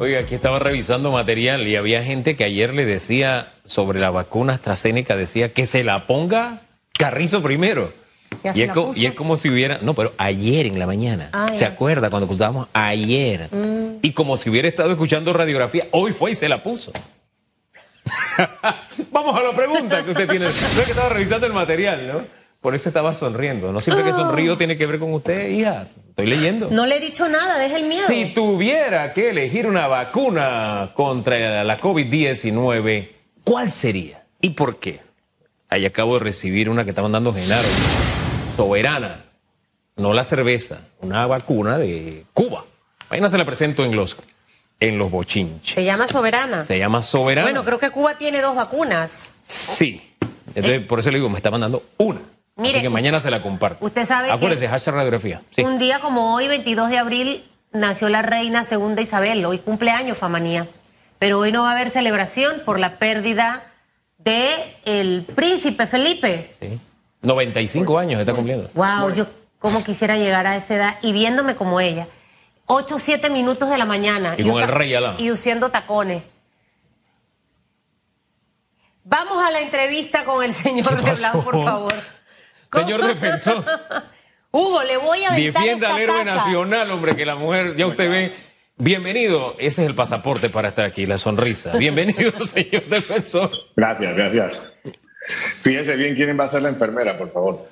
Oiga, aquí estaba revisando material y había gente que ayer le decía sobre la vacuna AstraZeneca, decía que se la ponga Carrizo primero. Ya Y es, y como si hubiera, no, pero ayer en la mañana. Ah, ¿Se. Mm. acuerda cuando escuchábamos ayer? Y como si hubiera estado escuchando radiografía, hoy fue y se la puso. Vamos a la pregunta que usted tiene. No es que estaba revisando el material, ¿no? Por eso estaba sonriendo. No siempre que sonrío tiene que ver con usted, hija. Estoy leyendo. No le he dicho nada, deja el miedo. Si tuviera que elegir una vacuna contra la COVID-19, ¿cuál sería? ¿Y por qué? Ahí acabo de recibir una que estaban dando Genaro. Soberana. No la cerveza. Una vacuna de Cuba. Ahí no se la presento en los, en los bochinches. Se llama Soberana. Se llama Soberana. Bueno, creo que Cuba tiene dos vacunas. Sí. Entonces, por eso le digo, me está mandando una. Mire, Así que mañana se la comparto. usted sabe que- Acuérdese, hashtag radiografía. Sí. Un día como hoy, 22 de abril, nació la reina segunda Isabel. Hoy cumpleaños, Famanía. Pero hoy no va a haber celebración por la pérdida de el príncipe Felipe. Sí. 95 años está cumpliendo. Wow, yo como quisiera llegar a esa edad y viéndome como ella. 8 7 minutos de la mañana. Y con usa- el rey al lado. Y usando tacones. Vamos a la entrevista con el señor ¿Qué Leblanc, por pasó? Señor defensor. Hugo, le voy a aventar Defienda esta al héroe nacional, hombre, que la mujer, ya usted ve. Bienvenido, ese es el pasaporte para estar aquí, la sonrisa. Bienvenido, señor defensor. Gracias, gracias. Fíjense bien quién va a ser la enfermera, por favor.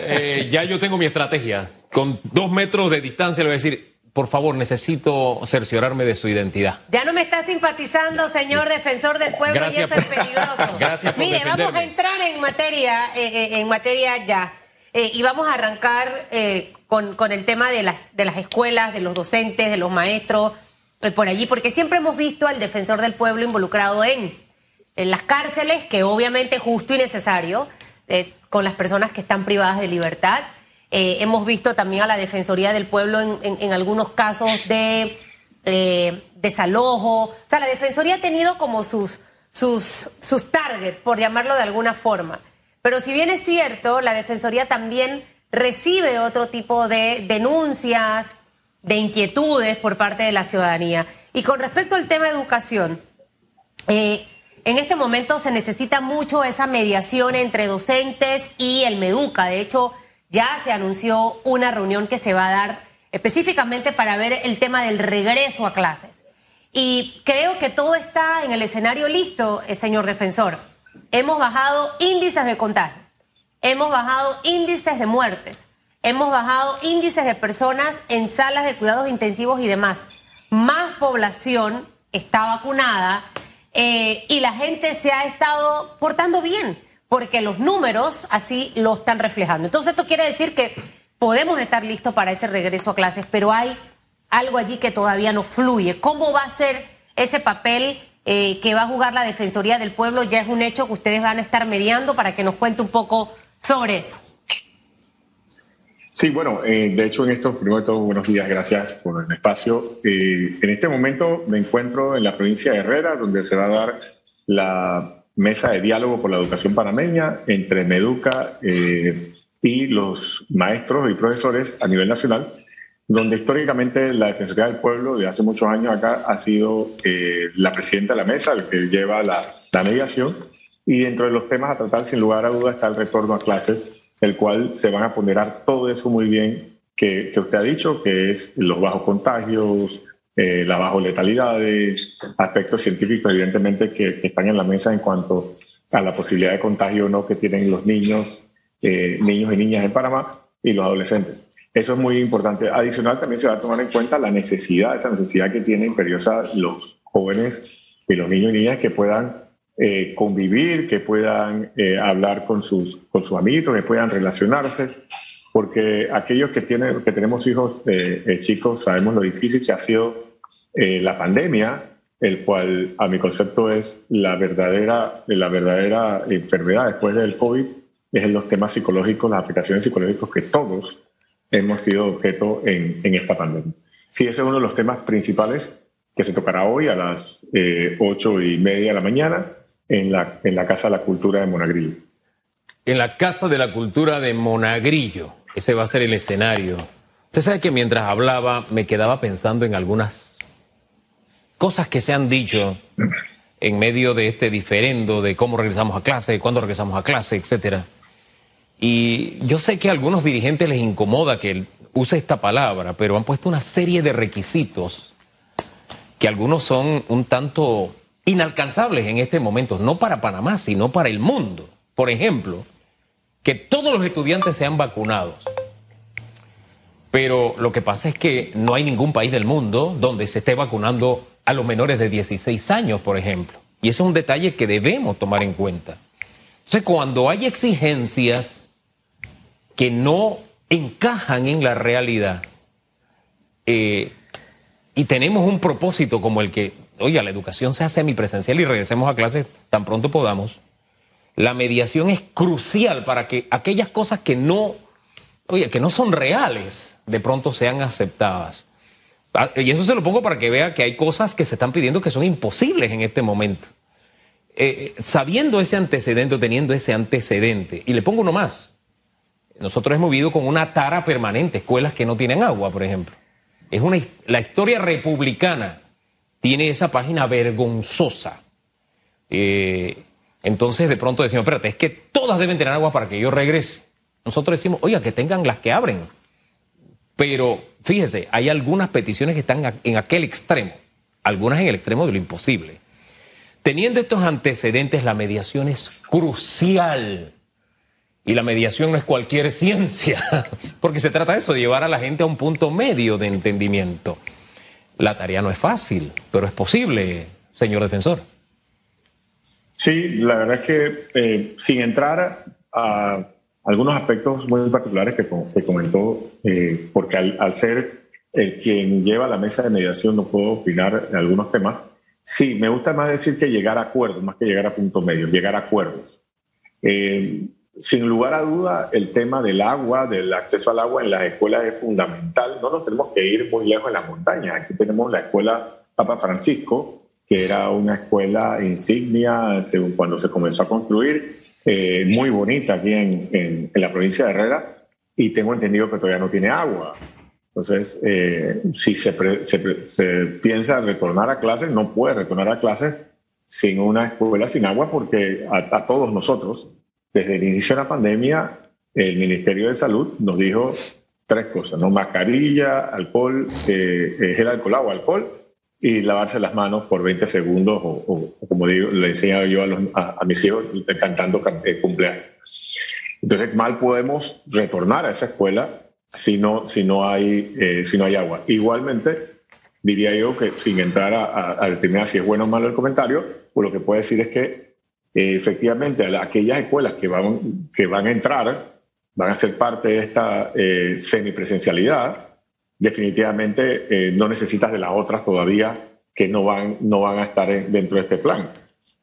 Eh, ya yo tengo mi estrategia. Con dos metros de distancia le voy a decir, por favor, necesito cerciorarme de su identidad. Ya no me está simpatizando, señor defensor del pueblo, Gracias y eso es peligroso. Gracias por Mire, vamos a entrar en materia, eh, eh, en materia ya. Eh, y vamos a arrancar eh, con, con el tema de las, de las escuelas, de los docentes, de los maestros, eh, por allí, porque siempre hemos visto al defensor del pueblo involucrado en, en las cárceles, que obviamente es justo y necesario, con las personas que están privadas de libertad. Eh, hemos visto también a la Defensoría del Pueblo en, algunos casos de eh, desalojo. O sea, la Defensoría ha tenido como sus, sus, sus targets, por llamarlo de alguna forma. Pero si bien es cierto, la Defensoría también recibe otro tipo de denuncias, de inquietudes por parte de la ciudadanía. Y con respecto al tema de educación, eh, en este momento se necesita mucho esa mediación entre docentes y el Meduca. De hecho, ya se anunció una reunión que se va a dar específicamente para ver el tema del regreso a clases. Y creo que todo está en el escenario listo, eh, señor defensor. Hemos bajado índices de contagio, hemos bajado índices de muertes, hemos bajado índices de personas en salas de cuidados intensivos y demás. Más población está vacunada eh, y la gente se ha estado portando bien, porque los números así lo están reflejando. Entonces esto quiere decir que podemos estar listos para ese regreso a clases, pero hay algo allí que todavía no fluye. ¿Cómo va a ser ese papel eh, que va a jugar la Defensoría del Pueblo? Ya es un hecho que ustedes van a estar mediando para que nos cuente un poco sobre eso. Sí, bueno, eh, de hecho en estos, primero de todo, buenos días, gracias por el espacio. Eh, en este momento me encuentro en la provincia de Herrera, donde se va a dar la mesa de diálogo por la educación panameña entre Meduca eh, y los maestros y profesores a nivel nacional, donde históricamente la Defensoría del Pueblo de hace muchos años acá ha sido eh, la presidenta de la mesa, el que lleva la, la mediación, y dentro de los temas a tratar, sin lugar a duda, está el retorno a clases, el cual se van a ponderar todo eso muy bien que, que usted ha dicho, que es los bajos contagios, eh, las bajas letalidades, aspectos científicos, evidentemente, que, que están en la mesa en cuanto a la posibilidad de contagio o no que tienen los niños, eh, niños y niñas en Panamá y los adolescentes. Eso es muy importante. Adicional, también se va a tomar en cuenta la necesidad, esa necesidad que tienen imperiosa los jóvenes y los niños y niñas que puedan eh, convivir, que puedan eh, hablar con sus, con sus amiguitos, que puedan relacionarse, porque aquellos que, tienen, que tenemos hijos eh, eh, chicos sabemos lo difícil que ha sido eh, la pandemia, el cual a mi concepto es la verdadera, la verdadera enfermedad después del COVID, es en los temas psicológicos, las afectaciones psicológicas que todos hemos sido objeto en, esta pandemia. Sí, ese es uno de los temas principales que se tocará hoy a las eh, ocho y media de la mañana en la, en la Casa de la Cultura de Monagrillo. En la Casa de la Cultura de Monagrillo, ese va a ser el escenario. Usted sabe que mientras hablaba me quedaba pensando en algunas cosas que se han dicho en medio de este diferendo de cómo regresamos a clase, cuándo regresamos a clase, etcétera. Y yo sé que a algunos dirigentes les incomoda que use esta palabra, pero han puesto una serie de requisitos que algunos son un tanto inalcanzables en este momento, no para Panamá, sino para el mundo. Por ejemplo, que todos los estudiantes sean vacunados. Pero lo que pasa es que no hay ningún país del mundo donde se esté vacunando a los menores de 16 años, por ejemplo. Y ese es un detalle que debemos tomar en cuenta. Entonces, cuando hay exigencias que no encajan en la realidad eh, y tenemos un propósito como el que, oiga, la educación sea semipresencial y regresemos a clases tan pronto podamos, la mediación es crucial para que aquellas cosas que no, que no son reales, de pronto sean aceptadas. Ah, y eso se lo pongo para que vea que hay cosas que se están pidiendo que son imposibles en este momento. Eh, eh, sabiendo ese antecedente, teniendo ese antecedente, y le pongo uno más. Nosotros hemos vivido con una tara permanente, escuelas que no tienen agua, por ejemplo. Es una, la historia republicana tiene esa página vergonzosa. Eh, entonces de pronto decimos, espérate, es que todas deben tener agua para que yo regrese. Nosotros decimos, oiga, que tengan las que abren. Pero fíjese, hay algunas peticiones que están en aquel extremo, algunas en el extremo de lo imposible. Teniendo estos antecedentes, la mediación es crucial. Y la mediación no es cualquier ciencia, porque se trata de eso, de llevar a la gente a un punto medio de entendimiento. La tarea no es fácil, pero es posible, señor defensor. Sí, la verdad es que eh, sin entrar a algunos aspectos muy particulares que, que comentó, eh, porque al, ser el quien lleva la mesa de mediación no puedo opinar en algunos temas. Sí, me gusta más decir que llegar a acuerdos, más que llegar a punto medio, llegar a acuerdos. Eh, sin lugar a duda, el tema del agua, del acceso al agua en las escuelas es fundamental. No nos tenemos que ir muy lejos en las montañas. Aquí tenemos la escuela Papa Francisco, que era una escuela insignia según cuando se comenzó a construir eh, muy bonita aquí en, la provincia de Herrera y tengo entendido que todavía no tiene agua. Entonces, eh, si se, se, piensa retornar a clases, no puede retornar a clases sin una escuela sin agua porque a, todos nosotros, desde el inicio de la pandemia, el Ministerio de Salud nos dijo tres cosas, ¿no? Mascarilla, alcohol, eh, gel alcohol, agua, alcohol y lavarse las manos por 20 segundos o, como digo, le enseñaba yo a, mis hijos cantando eh, cumpleaños. Entonces, mal podemos retornar a esa escuela si no, si no, hay, eh, si no hay agua. Igualmente, diría yo que sin entrar a, determinar si es bueno o malo el comentario, pues lo que puedo decir es que eh, efectivamente aquellas escuelas que van, que van a entrar van a ser parte de esta semipresencialidad definitivamente eh, no necesitas de las otras todavía que no van, no van a estar dentro de este plan.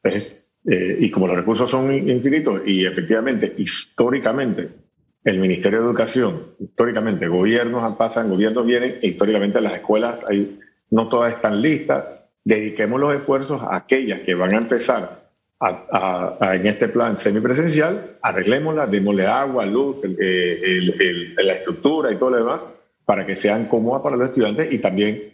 Eh, y como los recursos son infinitos y efectivamente, históricamente, el Ministerio de Educación, históricamente, gobiernos pasan, gobiernos vienen, e históricamente las escuelas no todas están listas. Dediquemos los esfuerzos a aquellas que van a empezar en este plan semipresencial, arreglémoslas, démosle agua, luz, la estructura y todo lo demás, para que sean cómodas para los estudiantes y también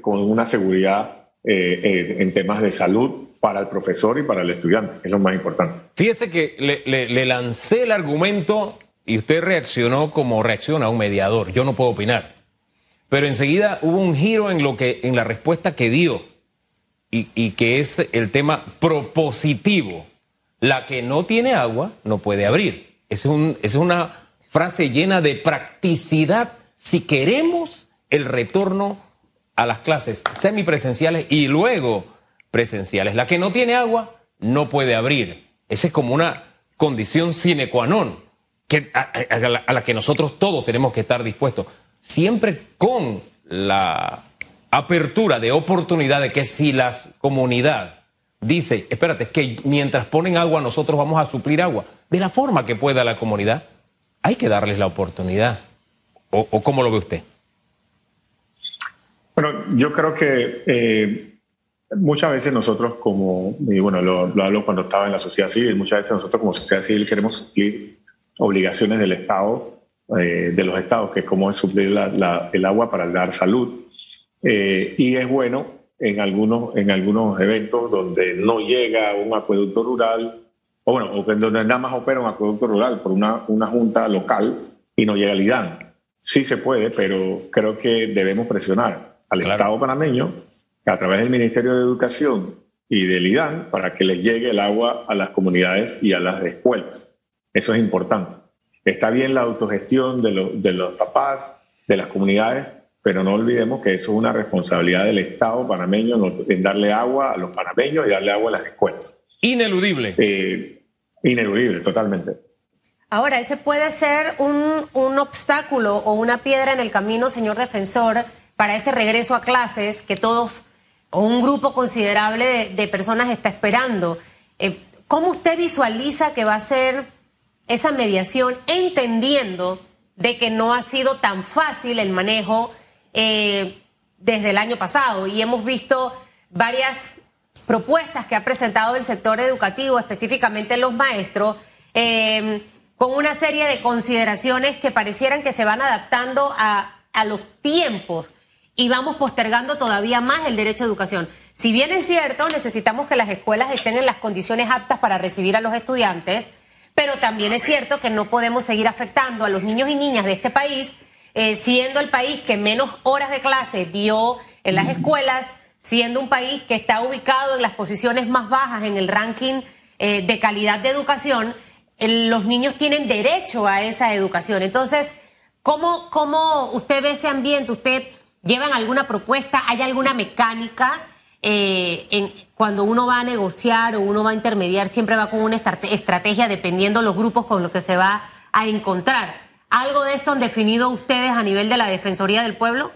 con una seguridad eh, eh, en temas de salud para el profesor y para el estudiante, es lo más importante. Fíjese que le, lancé el argumento y usted reaccionó como reacciona un mediador. Yo no puedo opinar. Pero enseguida hubo un giro en, lo que, en la respuesta que dio y, y que es el tema propositivo. La que no tiene agua no puede abrir. Es, un, es una frase llena de practicidad si queremos el retorno a las clases semipresenciales y luego presenciales. La que no tiene agua no puede abrir. Esa es como una condición sine qua non que, a, la, que nosotros todos tenemos que estar dispuestos. Siempre con la apertura de oportunidad de que si la comunidad dice, espérate, es que mientras ponen agua nosotros vamos a suplir agua, de la forma que pueda la comunidad, hay que darles la oportunidad. ¿O, cómo lo ve usted? Bueno, yo creo que eh, muchas veces nosotros como, y bueno, lo, hablo cuando estaba en la sociedad civil, muchas veces nosotros como sociedad civil queremos suplir obligaciones del Estado, eh, de los Estados, que es como es suplir el agua para dar salud. Eh, y es bueno en algunos, en algunos eventos donde no llega un acueducto rural, o bueno, donde nada más opera un acueducto rural por una, una junta local y no llega el IDAN. Sí se puede, pero creo que debemos presionar al Estado panameño a través del Ministerio de Educación y del IDAN para que les llegue el agua a las comunidades y a las escuelas. Eso es importante. Está bien la autogestión de, de los papás, de las comunidades, pero no olvidemos que eso es una responsabilidad del Estado panameño en darle agua a los panameños y darle agua a las escuelas. Ineludible. Eh, ineludible, totalmente. Ahora, ese puede ser un, un obstáculo o una piedra en el camino, señor defensor, para ese regreso a clases que todos o un grupo considerable de, personas está esperando. Eh, ¿Cómo usted visualiza que va a ser esa mediación, entendiendo de que no ha sido tan fácil el manejo eh, desde el año pasado? Y hemos visto varias propuestas que ha presentado el sector educativo, específicamente los maestros, eh, con una serie de consideraciones que parecieran que se van adaptando a, a los tiempos y vamos postergando todavía más el derecho a educación. Si bien es cierto, necesitamos que las escuelas estén en las condiciones aptas para recibir a los estudiantes, pero también es cierto que no podemos seguir afectando a los niños y niñas de este país, eh, siendo el país que menos horas de clase dio en las escuelas, siendo un país que está ubicado en las posiciones más bajas en el ranking eh, de calidad de educación, los niños tienen derecho a esa educación. Entonces, ¿cómo, ¿cómo usted ve ese ambiente? ¿Usted ¿Llevan alguna propuesta? ¿Hay alguna mecánica? Eh, en, cuando uno va a negociar o uno va a intermediar, siempre va con una estrategia dependiendo los grupos con los que se va a encontrar. ¿Algo de esto han definido ustedes a nivel de la Defensoría del Pueblo?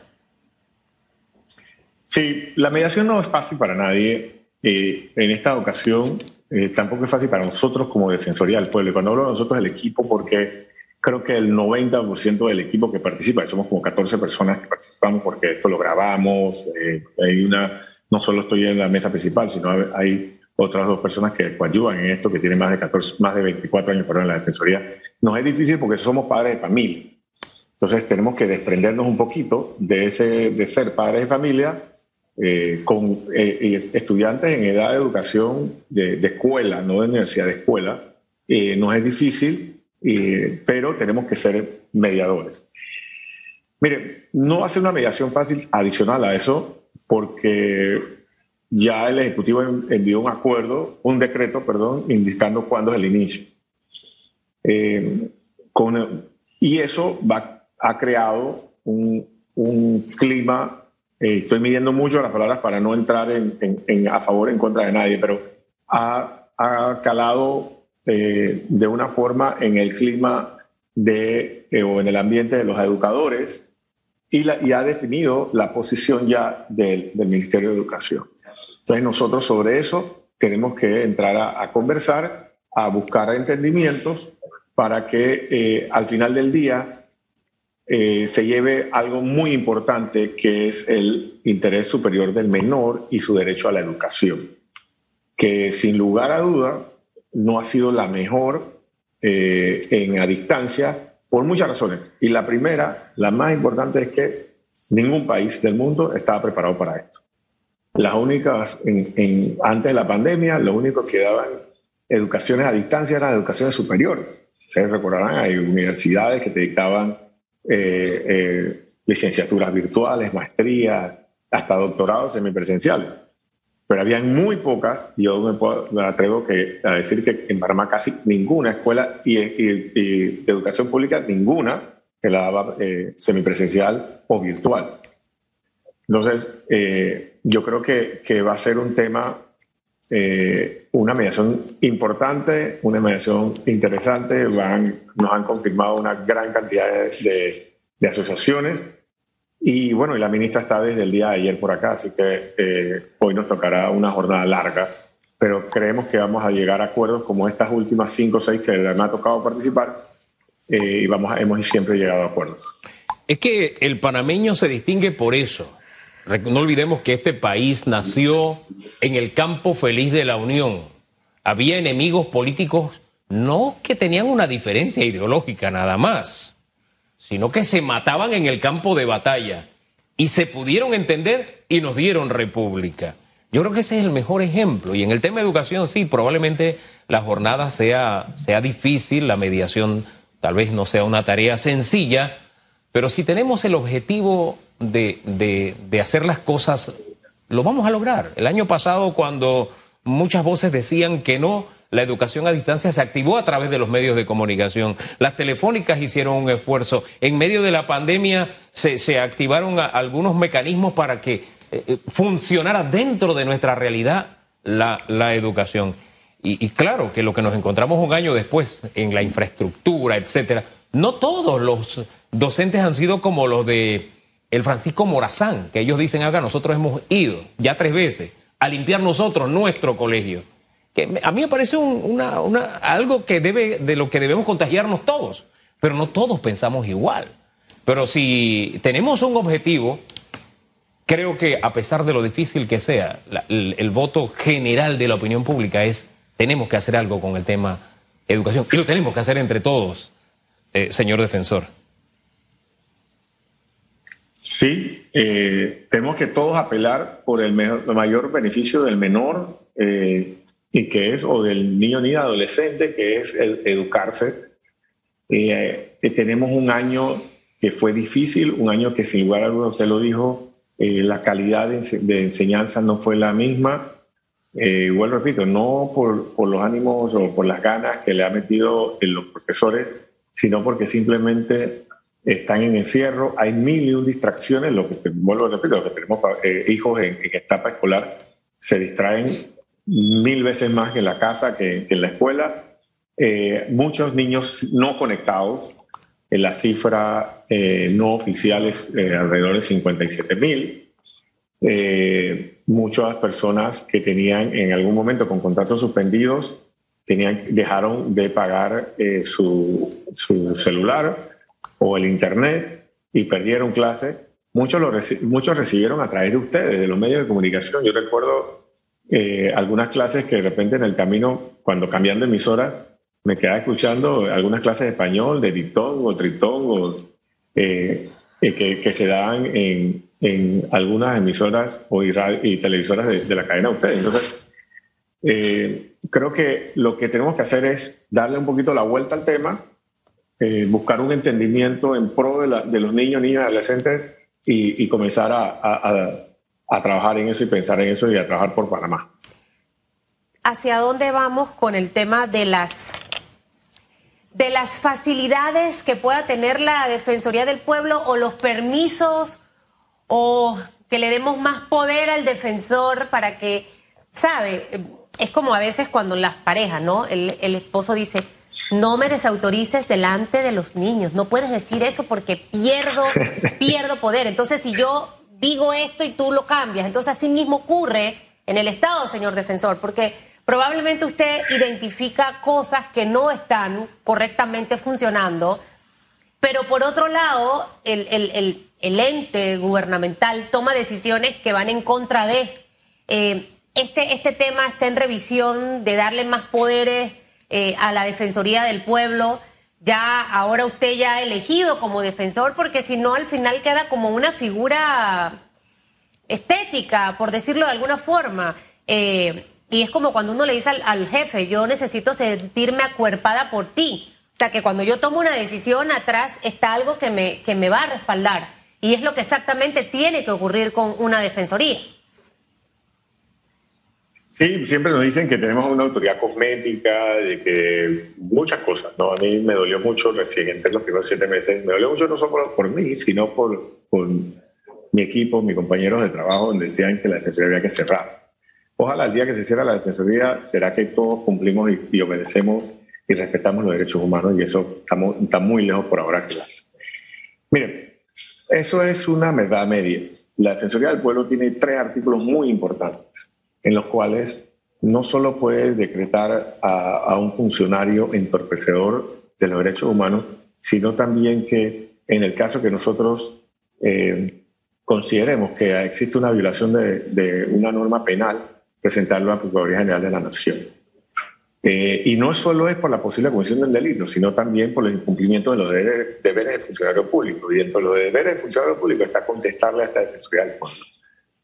Sí, la mediación no es fácil para nadie. Eh, en esta ocasión eh, tampoco es fácil para nosotros como Defensoría del Pueblo. Y cuando hablo de nosotros, el equipo, porque creo que el 90% del equipo que participa, somos como 14 personas que participamos porque esto lo grabamos, eh, hay una, no solo estoy en la mesa principal, sino hay otras dos personas que ayudan en esto, que tienen más de 14, más de 24 años en la Defensoría. Nos es difícil porque somos padres de familia. Entonces tenemos que desprendernos un poquito de, ese, de ser padres de familia eh, con eh, estudiantes en edad de educación de, de, escuela, no de universidad, de escuela. nos es difícil pero tenemos que ser mediadores. Mire, no va a ser una mediación fácil adicional a eso, porque ya el Ejecutivo envió un acuerdo, un decreto, perdón, indicando cuándo es el inicio. Eh, con, y eso va, ha creado un, un clima, eh, estoy midiendo mucho las palabras para no entrar en, en, a favor o en contra de nadie, pero ha, ha calado eh, de una forma en el clima de, eh, o en el ambiente de los educadores y, la, y ha definido la posición ya del, del, Ministerio de Educación. Entonces nosotros sobre eso tenemos que entrar a, a conversar, a buscar entendimientos para que eh, al final del día se lleve algo muy importante que es el interés superior del menor y su derecho a la educación, que sin lugar a duda no ha sido la mejor eh, en a distancia por muchas razones. Y la primera, la más importante, es que ningún país del mundo estaba preparado para esto. Las únicas, en, antes de la pandemia, lo único que daban educaciones a distancia eran educaciones superiores. Ustedes recordarán, hay universidades que te dictaban eh, eh, licenciaturas virtuales, maestrías, hasta doctorados semipresenciales pero habían muy pocas, yo me, atrevo que, a decir que en Panamá casi ninguna escuela y, de educación pública, ninguna que la daba eh, semipresencial o virtual. Entonces, eh, yo creo que, que, va a ser un tema, eh, una mediación importante, una mediación interesante. Van, nos han confirmado una gran cantidad de, de asociaciones y bueno, y la ministra está desde el día de ayer por acá, así que eh, hoy nos tocará una jornada larga, pero creemos que vamos a llegar a acuerdos como estas últimas cinco o seis que me ha tocado participar eh, y vamos hemos siempre llegado a acuerdos. Es que el panameño se distingue por eso. No olvidemos que este país nació en el campo feliz de la Unión. Había enemigos políticos no que tenían una diferencia ideológica nada más sino que se mataban en el campo de batalla. y se pudieron entender y nos dieron república. Yo creo que ese es el mejor ejemplo. Y en el tema de educación, sí, probablemente la jornada sea, sea difícil, la mediación tal vez no sea una tarea sencilla, pero si tenemos el objetivo de, de, de hacer las cosas, lo vamos a lograr. El año pasado, cuando muchas voces decían que no, la educación a distancia se activó a través de los medios de comunicación. Las telefónicas hicieron un esfuerzo. En medio de la pandemia se, activaron algunos mecanismos para que eh, eh, funcionara dentro de nuestra realidad la, educación. Y, claro que lo que nos encontramos un año después en la infraestructura, etcétera, no todos los docentes han sido como los de el Francisco Morazán, que ellos dicen acá, nosotros hemos ido ya tres veces a limpiar nosotros nuestro colegio que a mí me parece una, algo que debe, de lo que debemos contagiarnos todos, pero no todos pensamos igual. Pero si tenemos un objetivo, creo que a pesar de lo difícil que sea, el, voto general de la opinión pública es tenemos que hacer algo con el tema educación y lo tenemos que hacer entre todos, eh, señor defensor. Sí, eh, tenemos que todos apelar por el, mayor beneficio del menor. Eh, y que es, o del niño ni adolescente, que es el educarse. Eh, eh, tenemos un año que fue difícil, un año que sin lugar a dudas, usted lo dijo, eh, la calidad de, enseñanza no fue la misma. igual repito, no por, por, los ánimos o por las ganas que le ha metido en los profesores, sino porque simplemente están en encierro, hay mil y un distracciones, lo que vuelvo a repetir, los que tenemos hijos en, en etapa escolar se distraen mil veces más en la casa que, en la escuela. Eh, muchos niños no conectados, en la cifra eh, no oficial es eh, alrededor de 57 mil. muchas personas que tenían en algún momento con contratos suspendidos tenían, dejaron de pagar su, su, celular o el internet y perdieron clase. Muchos, lo muchos recibieron a través de ustedes, de los medios de comunicación. Yo recuerdo eh, algunas clases que de repente en el camino, cuando cambiando de emisora, me quedaba escuchando algunas clases de español, de dictón o tritón, o, eh, eh, que, que, se dan en, en, algunas emisoras o y, y televisoras de, de, la cadena de ustedes. Entonces, creo que lo que tenemos que hacer es darle un poquito la vuelta al tema, buscar un entendimiento en pro de, la, de, los niños, niñas, adolescentes y, y comenzar a, a a trabajar en eso y pensar en eso y a trabajar por Panamá. ¿Hacia dónde vamos con el tema de las de las facilidades que pueda tener la Defensoría del Pueblo o los permisos o que le demos más poder al defensor para que, sabe, es como a veces cuando las parejas, ¿no? El, el esposo dice, no me desautorices delante de los niños, no puedes decir eso porque pierdo, pierdo poder. Entonces, si yo digo esto y tú lo cambias. Entonces, así mismo ocurre en el Estado, señor defensor, porque probablemente usted identifica cosas que no están correctamente funcionando, pero por otro lado, el, ente gubernamental toma decisiones que van en contra de... Eh, este, este tema está en revisión de darle más poderes eh, a la Defensoría del Pueblo ya ahora usted ya ha elegido como defensor, porque si no al final queda como una figura estética, por decirlo de alguna forma. Eh, y es como cuando uno le dice al, jefe, yo necesito sentirme acuerpada por ti. O sea, que cuando yo tomo una decisión, atrás está algo que me, que me va a respaldar. Y es lo que exactamente tiene que ocurrir con una defensoría. Sí, siempre nos dicen que tenemos una autoridad cosmética, de que muchas cosas, ¿no? A mí me dolió mucho recién, entre los primeros siete meses, me dolió mucho no solo por, mí, sino por, por, mi equipo, mis compañeros de trabajo, donde decían que la defensoría había que cerrar. Ojalá el día que se cierra la defensoría será que todos cumplimos y, obedecemos y respetamos los derechos humanos y eso está muy lejos por ahora que las. Miren, eso es una verdad media. La Defensoría del Pueblo tiene tres artículos muy importantes en los cuales no solo puede decretar a, un funcionario entorpecedor de los derechos humanos, sino también que en el caso que nosotros eh, consideremos que existe una violación de, una norma penal, presentarlo a la Procuraduría General de la Nación. Eh, y no solo es por la posible comisión del delito, sino también por el incumplimiento de los deberes, del funcionario público. Y dentro de los deberes del funcionario público está contestarle a esta Defensoría del Pueblo.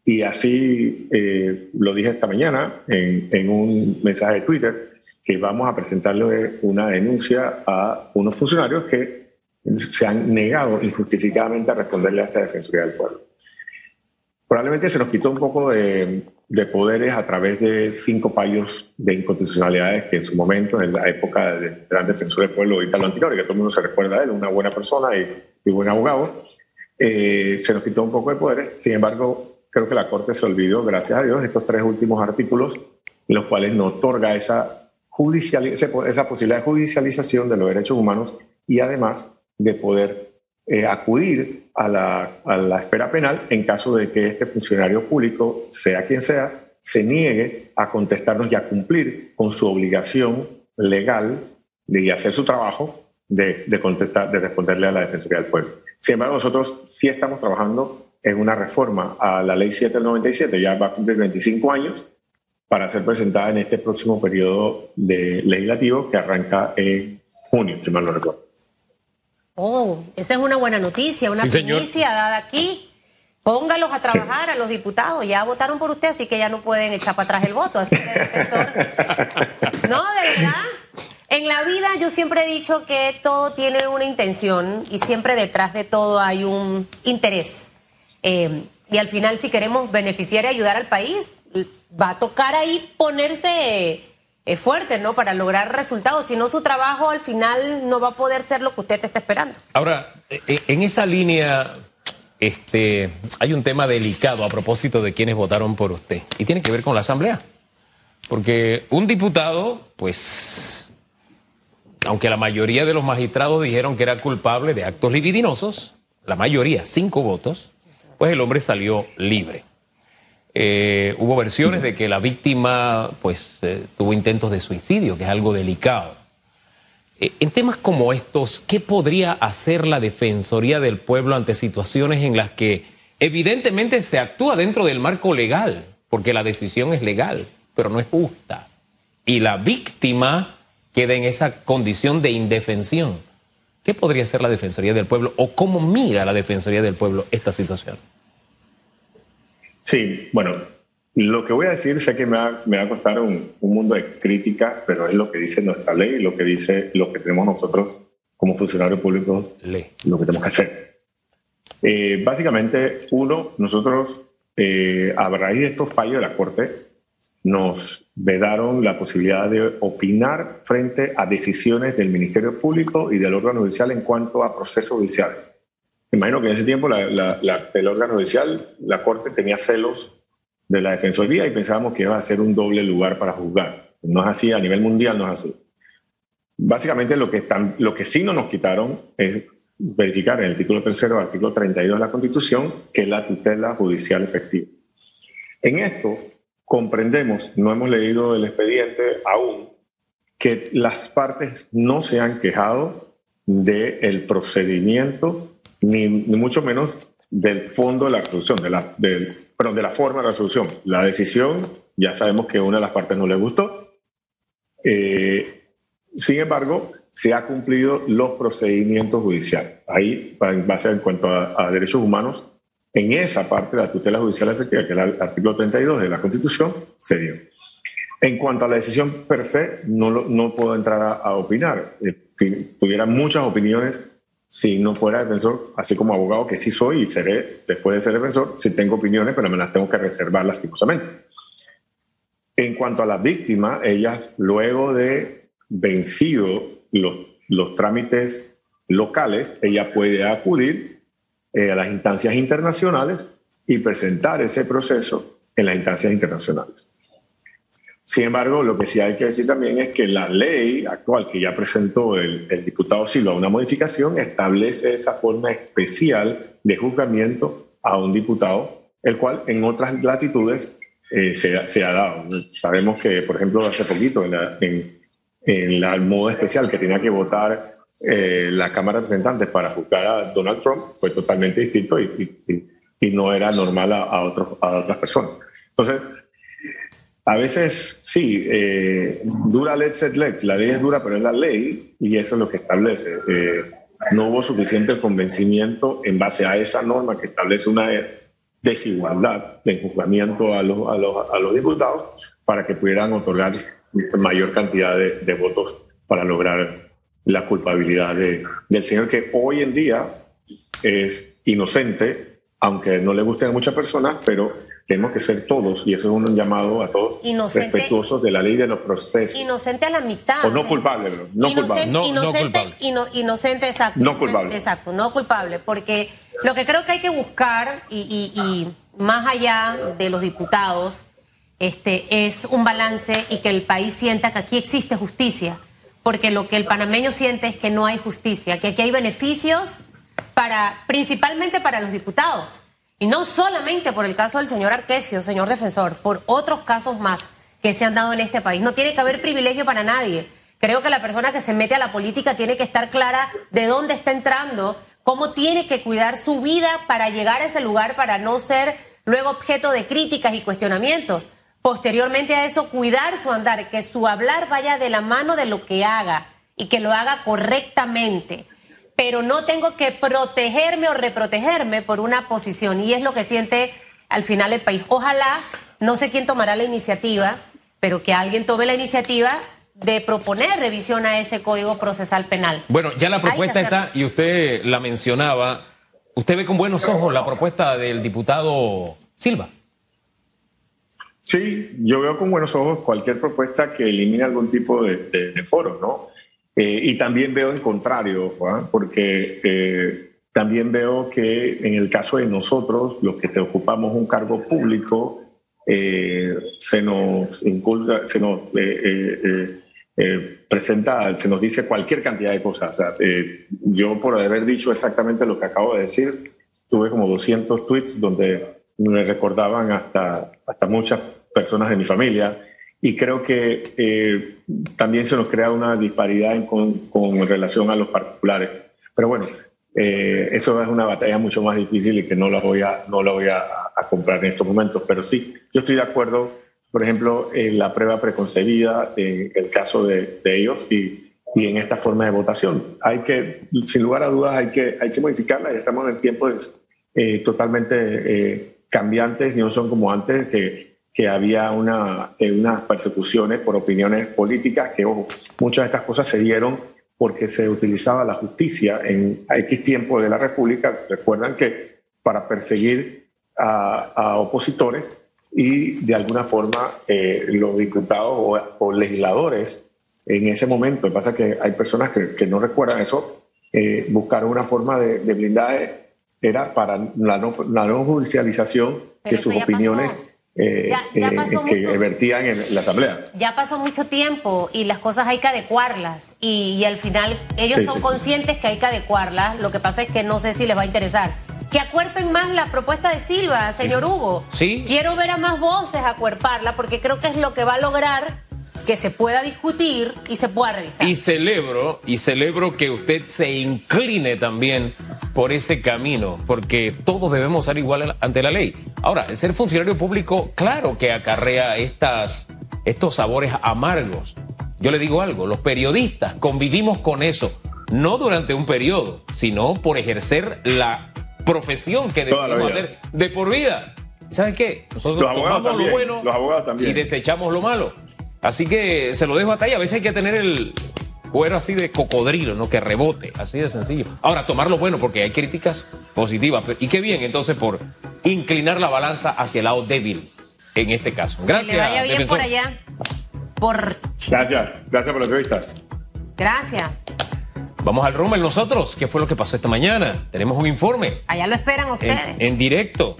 Y así eh, lo dije esta mañana en, en, un mensaje de Twitter, que vamos a presentarle una denuncia a unos funcionarios que se han negado injustificadamente a responderle a esta Defensoría del Pueblo. Probablemente se nos quitó un poco de, de poderes a través de cinco fallos de inconstitucionalidades que en su momento, en la época del gran defensor del pueblo Italo Antinori, que todo el mundo se recuerda de él, una buena persona y, y buen abogado, eh, se nos quitó un poco de poderes. Sin embargo, creo que la Corte se olvidó, gracias a Dios, estos tres últimos artículos, los cuales no otorga esa, judicial, esa posibilidad de judicialización de los derechos humanos y además de poder eh, acudir a la, a la esfera penal en caso de que este funcionario público, sea quien sea, se niegue a contestarnos y a cumplir con su obligación legal de hacer su trabajo de, de, contestar, de responderle a la Defensoría del Pueblo. Sin embargo, nosotros sí estamos trabajando en una reforma a la Ley 7 del 97, ya va a cumplir 25 años, para ser presentada en este próximo periodo de legislativo que arranca en junio, si mal no recuerdo. Oh, esa es una buena noticia, una Sí, primicia dada aquí. Póngalos a trabajar a los diputados. Ya votaron por usted, así que ya no pueden echar para atrás el voto. Así que, defensor. No, de verdad. En la vida yo siempre he dicho que todo tiene una intención y siempre detrás de todo hay un interés. Eh, y al final, si queremos beneficiar y ayudar al país, va a tocar ahí ponerse eh, fuerte, ¿no? Para lograr resultados. Si no, su trabajo al final no va a poder ser lo que usted está esperando. Ahora, e- e- en esa línea, este, hay un tema delicado a propósito de quienes votaron por usted. Y tiene que ver con la Asamblea. Porque un diputado, pues, aunque la mayoría de los magistrados dijeron que era culpable de actos libidinosos, la mayoría, cinco votos, pues el hombre salió libre. Eh, hubo versiones de que la víctima, pues, eh, tuvo intentos de suicidio, que es algo delicado. Eh, En temas como estos, ¿qué podría hacer la Defensoría del Pueblo ante situaciones en las que evidentemente se actúa dentro del marco legal, porque la decisión es legal, pero no es justa? Y la víctima queda en esa condición de indefensión. ¿Qué podría hacer la Defensoría del Pueblo o cómo mira la Defensoría del Pueblo esta situación? Sí, bueno, lo que voy a decir sé que me va, me va a costar un, un, mundo de críticas, pero es lo que dice nuestra ley y lo que dice lo que tenemos nosotros como funcionarios públicos, Ley. lo que tenemos que hacer. Eh, básicamente, uno, nosotros, eh, a raíz de estos fallos de la Corte, nos vedaron la posibilidad de opinar frente a decisiones del Ministerio Público y del órgano judicial en cuanto a procesos judiciales. Imagino que en ese tiempo el órgano judicial, la Corte tenía celos de la Defensoría y pensábamos que iba a ser un doble lugar para juzgar. No es así, a nivel mundial no es así. Básicamente lo que, están, lo que sí no nos quitaron es verificar en el título tercero, artículo 32 de la Constitución, que es la tutela judicial efectiva. En esto comprendemos, no hemos leído el expediente aún, que las partes no se han quejado del procedimiento ni, ni, mucho menos del fondo de la resolución, de la, del, perdón, de la forma de la resolución. La decisión, ya sabemos que una de las partes no le gustó. Eh, sin embargo, se ha cumplido los procedimientos judiciales. Ahí, en base en cuanto a, a derechos humanos, en esa parte de la tutela judicial efectiva, que es el artículo 32 de la Constitución, se dio. En cuanto a la decisión per se, no, no puedo entrar a, opinar. Eh, tuviera muchas opiniones si no fuera defensor, así como abogado que sí soy y seré después de ser defensor, si tengo opiniones, pero me las tengo que reservar lastimosamente. En cuanto a las víctimas, ellas luego de vencido los trámites locales, ella puede acudir eh, a las instancias internacionales y presentar ese proceso en las instancias internacionales. Sin embargo, lo que sí hay que decir también es que la ley actual que ya presentó el, el, diputado Silva, una modificación, establece esa forma especial de juzgamiento a un diputado, el cual en otras latitudes eh, se, se, ha dado. Sabemos que, por ejemplo, hace poquito, en, la, en, en la modo especial que tenía que votar eh, la Cámara de Representantes para juzgar a Donald Trump, fue totalmente distinto y, y, y no era normal a, a, a otras personas. Entonces, A veces sí, eh, dura let set la ley es dura, pero es la ley y eso es lo que establece. Eh, no hubo suficiente convencimiento en base a esa norma que establece una desigualdad de juzgamiento a los, a los, a los diputados para que pudieran otorgar mayor cantidad de, de votos para lograr la culpabilidad de, del señor que hoy en día es inocente, aunque no le gusten a muchas personas, pero tenemos que ser todos, y eso es un llamado a todos, respetuosos de la ley de los procesos. Inocente a la mitad. O no culpable, no culpable. No, inocente, no inocente, exacto. No culpable. Exacto, no culpable, porque lo que creo que hay que buscar, y, y más allá de los diputados, este, es un balance y que el país sienta que aquí existe justicia, porque lo que el panameño siente es que no hay justicia, que aquí hay beneficios para, principalmente para los diputados y no solamente por el caso del señor Arquesio, señor defensor, por otros casos más que se han dado en este país. No tiene que haber privilegio para nadie. Creo que la persona que se mete a la política tiene que estar clara de dónde está entrando, cómo tiene que cuidar su vida para llegar a ese lugar, para no ser luego objeto de críticas y cuestionamientos. Posteriormente a eso, cuidar su andar, que su hablar vaya de la mano de lo que haga y que lo haga correctamente pero no tengo que protegerme o reprotegerme por una posición. Y es lo que siente al final el país. Ojalá, no sé quién tomará la iniciativa, pero que alguien tome la iniciativa de proponer revisión a ese Código Procesal Penal. Bueno, ya la propuesta está, y usted la mencionaba, ¿usted ve con buenos ojos la propuesta del diputado Silva? Sí, yo veo con buenos ojos cualquier propuesta que elimine algún tipo de, de foro, ¿no? Eh, y también veo en contrario, Juan, porque eh, también veo que en el caso de nosotros, los que te ocupamos un cargo público, eh, se nos inculca, se nos presenta, se nos dice cualquier cantidad de cosas. yo por haber dicho exactamente lo que acabo de decir, tuve como 200 tweets donde me recordaban hasta, hasta muchas personas de mi familia y creo que eh, también se nos crea una disparidad con, con, relación a los particulares. Pero bueno, eh, eso es una batalla mucho más difícil y que no la voy a, no la voy a, a, comprar en estos momentos. Pero sí, yo estoy de acuerdo, por ejemplo, en la prueba preconcebida, en el caso de, de ellos y, y, en esta forma de votación. Hay que, sin lugar a dudas, hay que, hay que modificarla. Ya estamos en tiempos eh, totalmente cambiantes no son como antes que que había una, eh, unas persecuciones por opiniones políticas, que muchas de estas cosas se dieron porque se utilizaba la justicia en X tiempo de la República. Recuerdan que para perseguir a, opositores y de alguna forma eh, los diputados o, legisladores en ese momento, pasa que hay personas que, no recuerdan eso, eh, buscaron una forma de, blindaje, era para la no, la no judicialización de sus opiniones. Eh, ya, eh, pasó que vertían en la asamblea. Ya pasó mucho tiempo y las cosas hay que adecuarlas y, al final ellos son conscientes que hay que adecuarlas. Lo que pasa es que no sé si les va a interesar. Que acuerpen más la propuesta de Silva, señor Hugo. Sí. Quiero ver a más voces acuerparla porque creo que es lo que va a lograr que se pueda discutir y se pueda revisar. Y celebro, y celebro que usted se incline también por ese camino, porque todos debemos ser iguales ante la ley. Ahora, el ser funcionario público, claro que acarrea estas, estos sabores amargos. Yo le digo algo, los periodistas convivimos con eso, no durante un periodo, sino por ejercer la profesión que decidimos hacer de por vida. ¿Saben qué? Nosotros tomamos lo bueno y desechamos lo malo. Así que se lo dejo a talla. A veces hay que tener el cuero así de cocodrilo, ¿no? Que rebote, así de sencillo. Ahora, tomar lo bueno porque hay críticas positivas. Y qué bien, entonces, por inclinar la balanza hacia el lado débil en este caso. Gracias. Que le vaya bien por allá. Por... Gracias, gracias por la entrevista. Gracias. Vamos al Rommel nosotros. ¿Qué fue lo que pasó esta mañana? Tenemos un informe. Allá lo esperan ustedes. En, directo.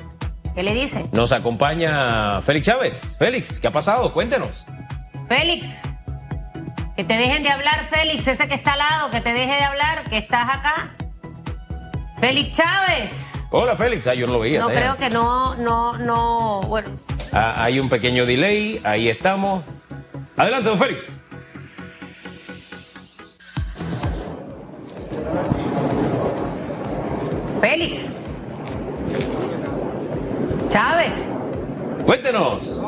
¿Qué le dicen? Nos acompaña Félix Chávez. Félix, ¿qué ha pasado? Cuéntenos. Félix, que te dejen de hablar, Félix, ese que está al lado, que te deje de hablar, que estás acá. Félix Chávez. Hola, Félix. Ah, yo no lo veía. No, creo que no, no, no. Bueno. Ah, hay un pequeño delay. Ahí estamos. Adelante, don Félix. Félix. Chávez. Cuéntenos.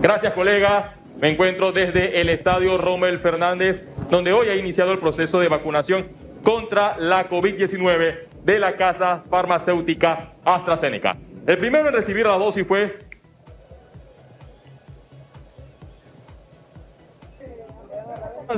Gracias, colegas. Me encuentro desde el estadio Rommel Fernández, donde hoy ha iniciado el proceso de vacunación contra la COVID-19 de la casa farmacéutica AstraZeneca. El primero en recibir la dosis fue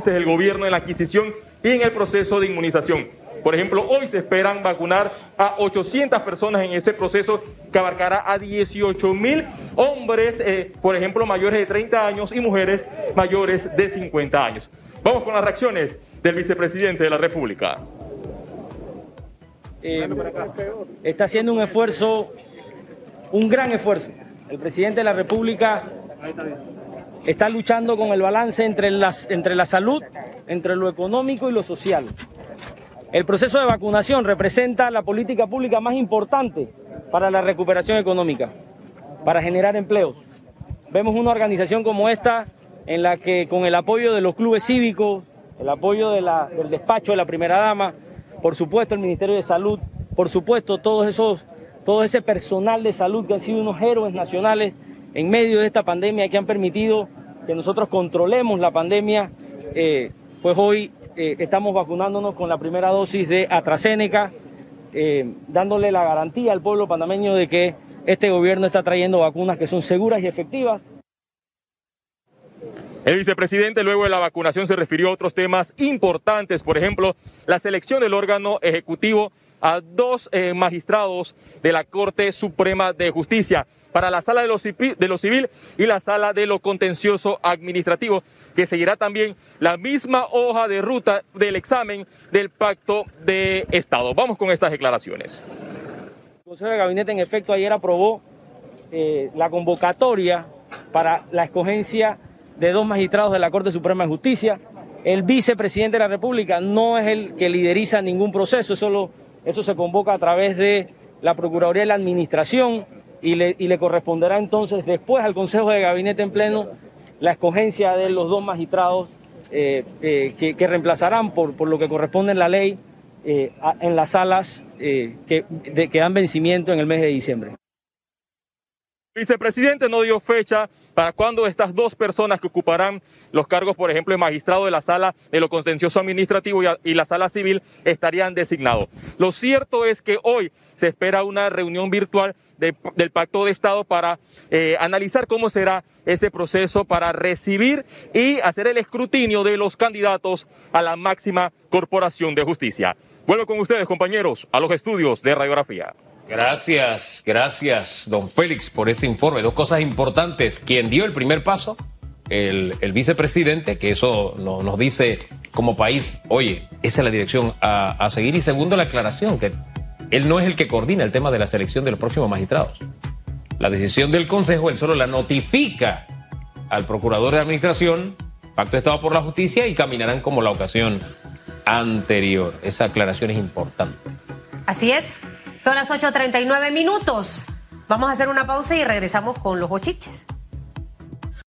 el gobierno en la adquisición y en el proceso de inmunización. Por ejemplo, hoy se esperan vacunar a 800 personas en ese proceso que abarcará a 18 mil hombres, eh, por ejemplo, mayores de 30 años y mujeres mayores de 50 años. Vamos con las reacciones del vicepresidente de la República. Eh, está haciendo un esfuerzo, un gran esfuerzo. El presidente de la República está luchando con el balance entre, las, entre la salud, entre lo económico y lo social. El proceso de vacunación representa la política pública más importante para la recuperación económica, para generar empleos. Vemos una organización como esta en la que con el apoyo de los clubes cívicos, el apoyo del despacho de la primera dama, por supuesto el Ministerio de Salud, por supuesto todos esos, todo ese personal de salud que han sido unos héroes nacionales en medio de esta pandemia que han permitido que nosotros controlemos la pandemia, eh, pues hoy eh, estamos vacunándonos con la primera dosis de AstraZeneca, eh, dándole la garantía al pueblo panameño de que este gobierno está trayendo vacunas que son seguras y efectivas. El vicepresidente luego de la vacunación se refirió a otros temas importantes, por ejemplo, la selección del órgano ejecutivo a dos eh, magistrados de la Corte Suprema de Justicia para la sala de lo, civil y la sala de lo contencioso administrativo, que seguirá también la misma hoja de ruta del examen del pacto de Estado. Vamos con estas declaraciones. El Consejo de Gabinete, en efecto, ayer aprobó eh, la convocatoria para la escogencia de dos magistrados de la Corte Suprema de Justicia. El vicepresidente de la República no es el que lideriza ningún proceso, eso, eso se convoca a través de la Procuraduría de la Administración y le, corresponderá entonces después al Consejo de Gabinete en pleno la escogencia de los dos magistrados eh, eh, que, reemplazarán por, por, lo que corresponde en la ley eh, en las salas que dan vencimiento en el mes de diciembre vicepresidente no dio fecha para cuándo estas dos personas que ocuparán los cargos, por ejemplo, de magistrado de la sala de lo contencioso administrativo y la sala civil estarían designados. Lo cierto es que hoy se espera una reunión virtual del Pacto de Estado para eh, analizar cómo será ese proceso para recibir y hacer el escrutinio de los candidatos a la máxima corporación de justicia. Vuelvo con ustedes, compañeros, a los estudios de radiografía. Gracias, gracias, don Félix, por ese informe. Dos cosas importantes. Quien dio el primer paso, el, vicepresidente, que eso nos dice como país, oye, esa es la dirección a, a seguir. Y segundo, la aclaración, que él no es el que coordina el tema de la selección de los próximos magistrados. La decisión del Consejo, él solo la notifica al procurador de administración, Pacto de Estado por la Justicia, y caminarán como la ocasión anterior. Esa aclaración es importante. Así es. Son las 8.39 minutos. Vamos a hacer una pausa y regresamos con los bochiches.